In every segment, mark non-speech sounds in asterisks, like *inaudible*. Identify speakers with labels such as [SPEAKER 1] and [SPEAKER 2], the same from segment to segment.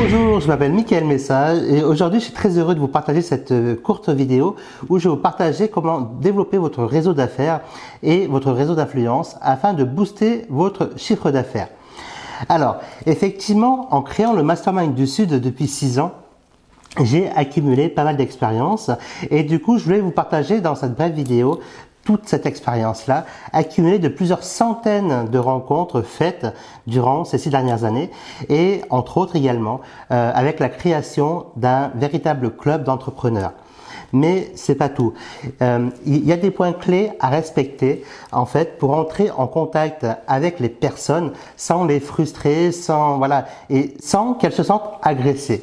[SPEAKER 1] Bonjour, je m'appelle Mickaël Message et aujourd'hui je suis très heureux de vous partager cette euh, courte vidéo où je vais vous partager comment développer votre réseau d'affaires et votre réseau d'influence afin de booster votre chiffre d'affaires. Alors, effectivement, en créant le Mastermind du Sud depuis 6 ans, j'ai accumulé pas mal d'expérience et du coup je voulais vous partager dans cette brève vidéo toute cette expérience-là, accumulée de plusieurs centaines de rencontres faites durant ces six dernières années, et entre autres également euh, avec la création d'un véritable club d'entrepreneurs mais c'est pas tout. Euh, il y a des points clés à respecter en fait pour entrer en contact avec les personnes sans les frustrer, sans voilà et sans qu'elles se sentent agressées.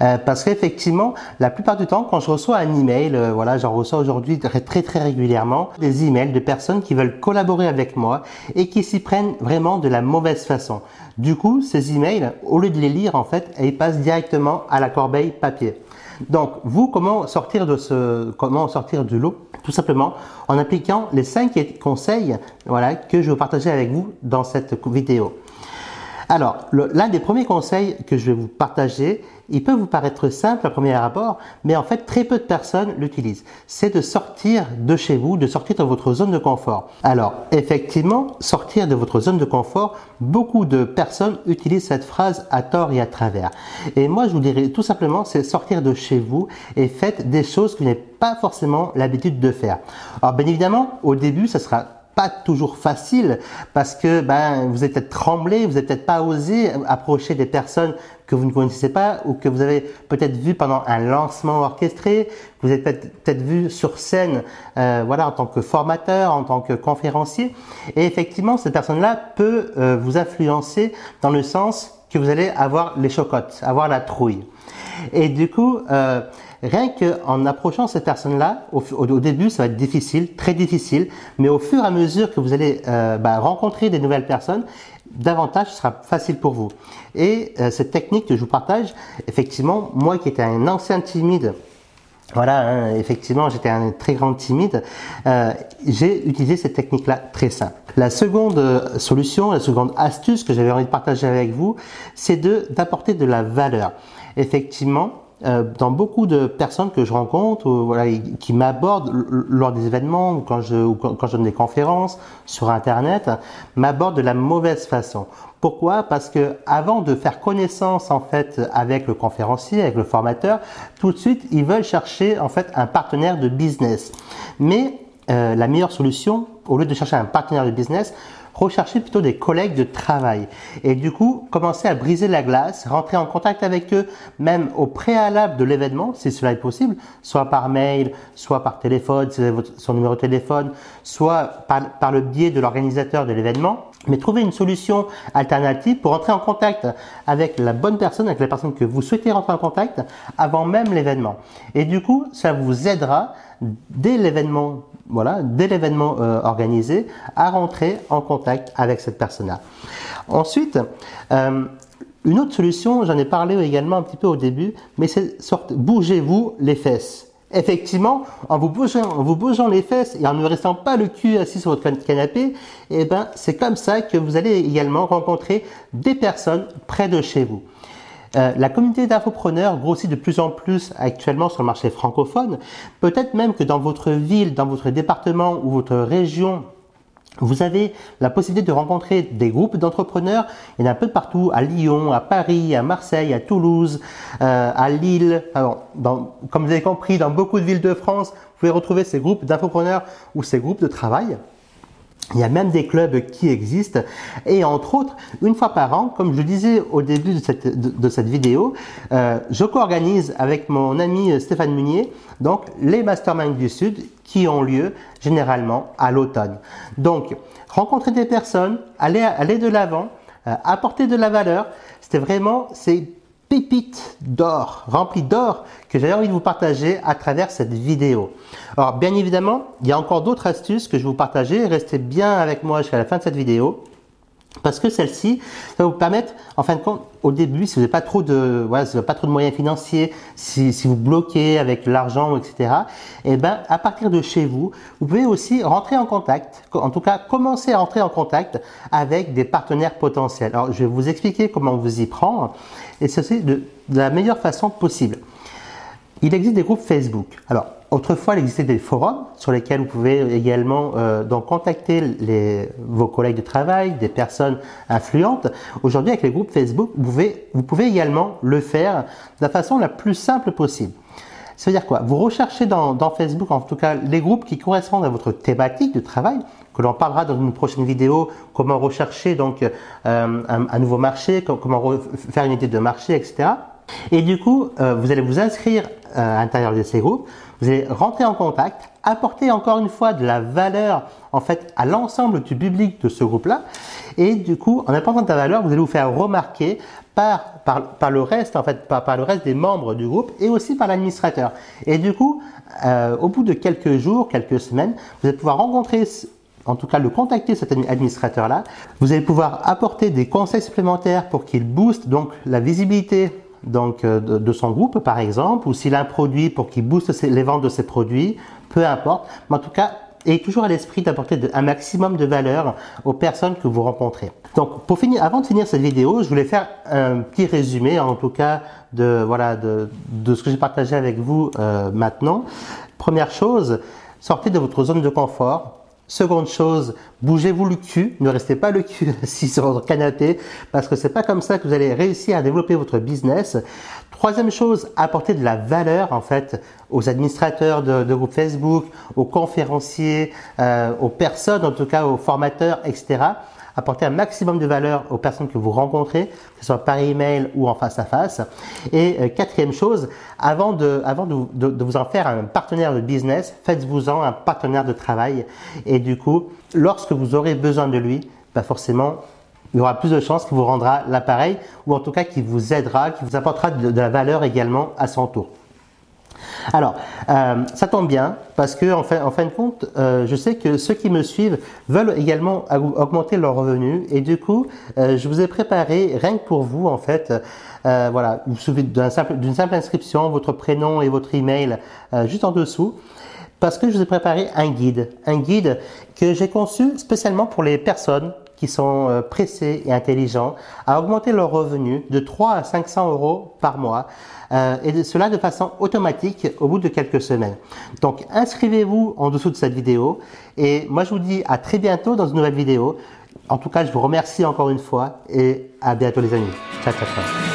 [SPEAKER 1] Euh, parce qu'effectivement, la plupart du temps, quand je reçois un email, euh, voilà, j'en reçois aujourd'hui très, très régulièrement des emails de personnes qui veulent collaborer avec moi et qui s'y prennent vraiment de la mauvaise façon. Du coup, ces emails, au lieu de les lire, en fait, ils passent directement à la corbeille papier. Donc, vous, comment sortir de ce, comment sortir du lot? Tout simplement en appliquant les cinq conseils, voilà, que je vais partager avec vous dans cette vidéo. Alors, l'un des premiers conseils que je vais vous partager, il peut vous paraître simple à premier abord, mais en fait très peu de personnes l'utilisent. C'est de sortir de chez vous, de sortir de votre zone de confort. Alors, effectivement, sortir de votre zone de confort, beaucoup de personnes utilisent cette phrase à tort et à travers. Et moi, je vous dirais tout simplement, c'est sortir de chez vous et faites des choses que vous n'avez pas forcément l'habitude de faire. Alors, bien évidemment, au début, ça sera pas toujours facile parce que ben vous êtes peut-être tremblé, vous n'avez peut-être pas osé approcher des personnes que vous ne connaissez pas ou que vous avez peut-être vu pendant un lancement orchestré, que vous avez peut-être vu sur scène, euh, voilà, en tant que formateur, en tant que conférencier. Et effectivement, cette personne-là peut euh, vous influencer dans le sens que vous allez avoir les chocottes, avoir la trouille. Et du coup, euh, Rien qu'en approchant cette personne-là, au, début, ça va être difficile, très difficile, mais au fur et à mesure que vous allez euh, bah, rencontrer des nouvelles personnes, davantage sera facile pour vous. Et euh, cette technique que je vous partage, effectivement, moi qui étais un ancien timide, voilà, hein, effectivement, j'étais un très grand timide. Euh, j'ai utilisé cette technique-là très simple. La seconde solution, la seconde astuce que j'avais envie de partager avec vous, c'est de d'apporter de la valeur. Effectivement, euh, dans beaucoup de personnes que je rencontre, voilà, qui m'abordent lors des événements ou quand je, je donne des conférences sur Internet, m'abordent de la mauvaise façon. Pourquoi? Parce que avant de faire connaissance en fait avec le conférencier, avec le formateur, tout de suite ils veulent chercher en fait un partenaire de business. Mais euh, la meilleure solution, au lieu de chercher un partenaire de business, rechercher plutôt des collègues de travail. Et du coup, commencer à briser la glace, rentrer en contact avec eux, même au préalable de l'événement, si cela est possible, soit par mail, soit par téléphone, si son numéro de téléphone, soit par, par le biais de l'organisateur de l'événement. Mais trouver une solution alternative pour entrer en contact avec la bonne personne, avec la personne que vous souhaitez rentrer en contact avant même l'événement. Et du coup, ça vous aidera dès l'événement voilà, dès l'événement euh, organisé, à rentrer en contact avec cette personne-là. Ensuite, euh, une autre solution, j'en ai parlé également un petit peu au début, mais c'est bougez-vous les fesses. Effectivement, en vous, bougeant, en vous bougeant les fesses et en ne restant pas le cul assis sur votre canapé, eh ben, c'est comme ça que vous allez également rencontrer des personnes près de chez vous. Euh, la communauté d'infopreneurs grossit de plus en plus actuellement sur le marché francophone. Peut-être même que dans votre ville, dans votre département ou votre région, vous avez la possibilité de rencontrer des groupes d'entrepreneurs. Il y en a un peu partout, à Lyon, à Paris, à Marseille, à Toulouse, euh, à Lille. Alors, comme vous avez compris, dans beaucoup de villes de France, vous pouvez retrouver ces groupes d'infopreneurs ou ces groupes de travail. Il y a même des clubs qui existent et entre autres, une fois par an, comme je disais au début de cette, de, cette vidéo, euh, je co-organise avec mon ami Stéphane Munier donc les Masterminds du Sud qui ont lieu généralement à l'automne. Donc, rencontrer des personnes, aller, aller de l'avant, euh, apporter de la valeur, c'était vraiment, c'est pépites d'or, remplies d'or, que j'avais envie de vous partager à travers cette vidéo. Alors, bien évidemment, il y a encore d'autres astuces que je vais vous partager. Restez bien avec moi jusqu'à la fin de cette vidéo. Parce que celle-ci, va vous permettre, en fin de compte, au début, si vous n'avez pas trop de, voilà, si vous pas trop de moyens financiers, si, si vous bloquez avec l'argent, etc. Eh ben, à partir de chez vous, vous pouvez aussi rentrer en contact, en tout cas, commencer à entrer en contact avec des partenaires potentiels. Alors, je vais vous expliquer comment vous y prendre, et ceci de, de la meilleure façon possible. Il existe des groupes Facebook. Alors, autrefois, il existait des forums sur lesquels vous pouvez également euh, donc contacter vos collègues de travail, des personnes influentes. Aujourd'hui, avec les groupes Facebook, vous pouvez, vous pouvez également le faire de la façon la plus simple possible. Ça veut dire quoi? Vous recherchez dans, Facebook, en tout cas, les groupes qui correspondent à votre thématique de travail, que l'on parlera dans une prochaine vidéo, comment rechercher donc euh, un, un, nouveau marché, comment faire une idée de marché, etc. Et du coup, euh, vous allez vous inscrire euh, à l'intérieur de ces groupes, vous allez rentrer en contact, apporter encore une fois de la valeur en fait à l'ensemble du public de ce groupe-là, et du coup, en apportant de la valeur, vous allez vous faire remarquer par, par, le reste en fait, par, le reste des membres du groupe et aussi par l'administrateur. Et du coup, euh, au bout de quelques jours, quelques semaines, vous allez pouvoir rencontrer en tout cas le contacter cet administrateur-là. Vous allez pouvoir apporter des conseils supplémentaires pour qu'il booste donc la visibilité donc euh, de, son groupe par exemple, ou s'il a un produit pour qu'il booste les ventes de ses produits, peu importe. Mais en tout cas, ayez toujours à l'esprit d'apporter un maximum de valeur aux personnes que vous rencontrez. Donc, pour finir, avant de finir cette vidéo, je voulais faire un petit résumé, en tout cas, de voilà de, de ce que j'ai partagé avec vous euh, maintenant. Première chose, sortez de votre zone de confort. Seconde chose, bougez-vous le cul, ne restez pas le cul *laughs* assis sur votre canapé parce que c'est pas comme ça que vous allez réussir à développer votre business. Troisième chose, apportez de la valeur en fait aux administrateurs de, de Facebook, aux conférenciers, euh, aux personnes en tout cas aux formateurs, etc apporter un maximum de valeur aux personnes que vous rencontrez, que ce soit par email ou en face à face. Et euh, quatrième chose, avant, de, avant de, de, vous en faire un partenaire de business, faites-vous-en un partenaire de travail. Et du coup, lorsque vous aurez besoin de lui, bah forcément, il y aura plus de chances qu'il vous rendra l'appareil ou en tout cas qu'il vous aidera, qu'il vous apportera de la valeur également à son tour. Alors, euh, ça tombe bien parce que en fin, de compte, euh, je sais que ceux qui me suivent veulent également augmenter leurs revenus et du coup, euh, je vous ai préparé rien que pour vous en fait. Voilà, vous souvenez d'une simple, simple, inscription, votre prénom et votre email juste en dessous parce que je vous ai préparé un guide, un guide que j'ai conçu spécialement pour les personnes qui sont euh, pressés et intelligents à augmenter leurs revenus de 3 à 500 euros par mois euh, et cela de façon automatique au bout de quelques semaines. Donc inscrivez-vous en dessous de cette vidéo et moi je vous dis à très bientôt dans une nouvelle vidéo. En tout cas, je vous remercie encore une fois et à bientôt les amis. Ciao, ciao, ciao.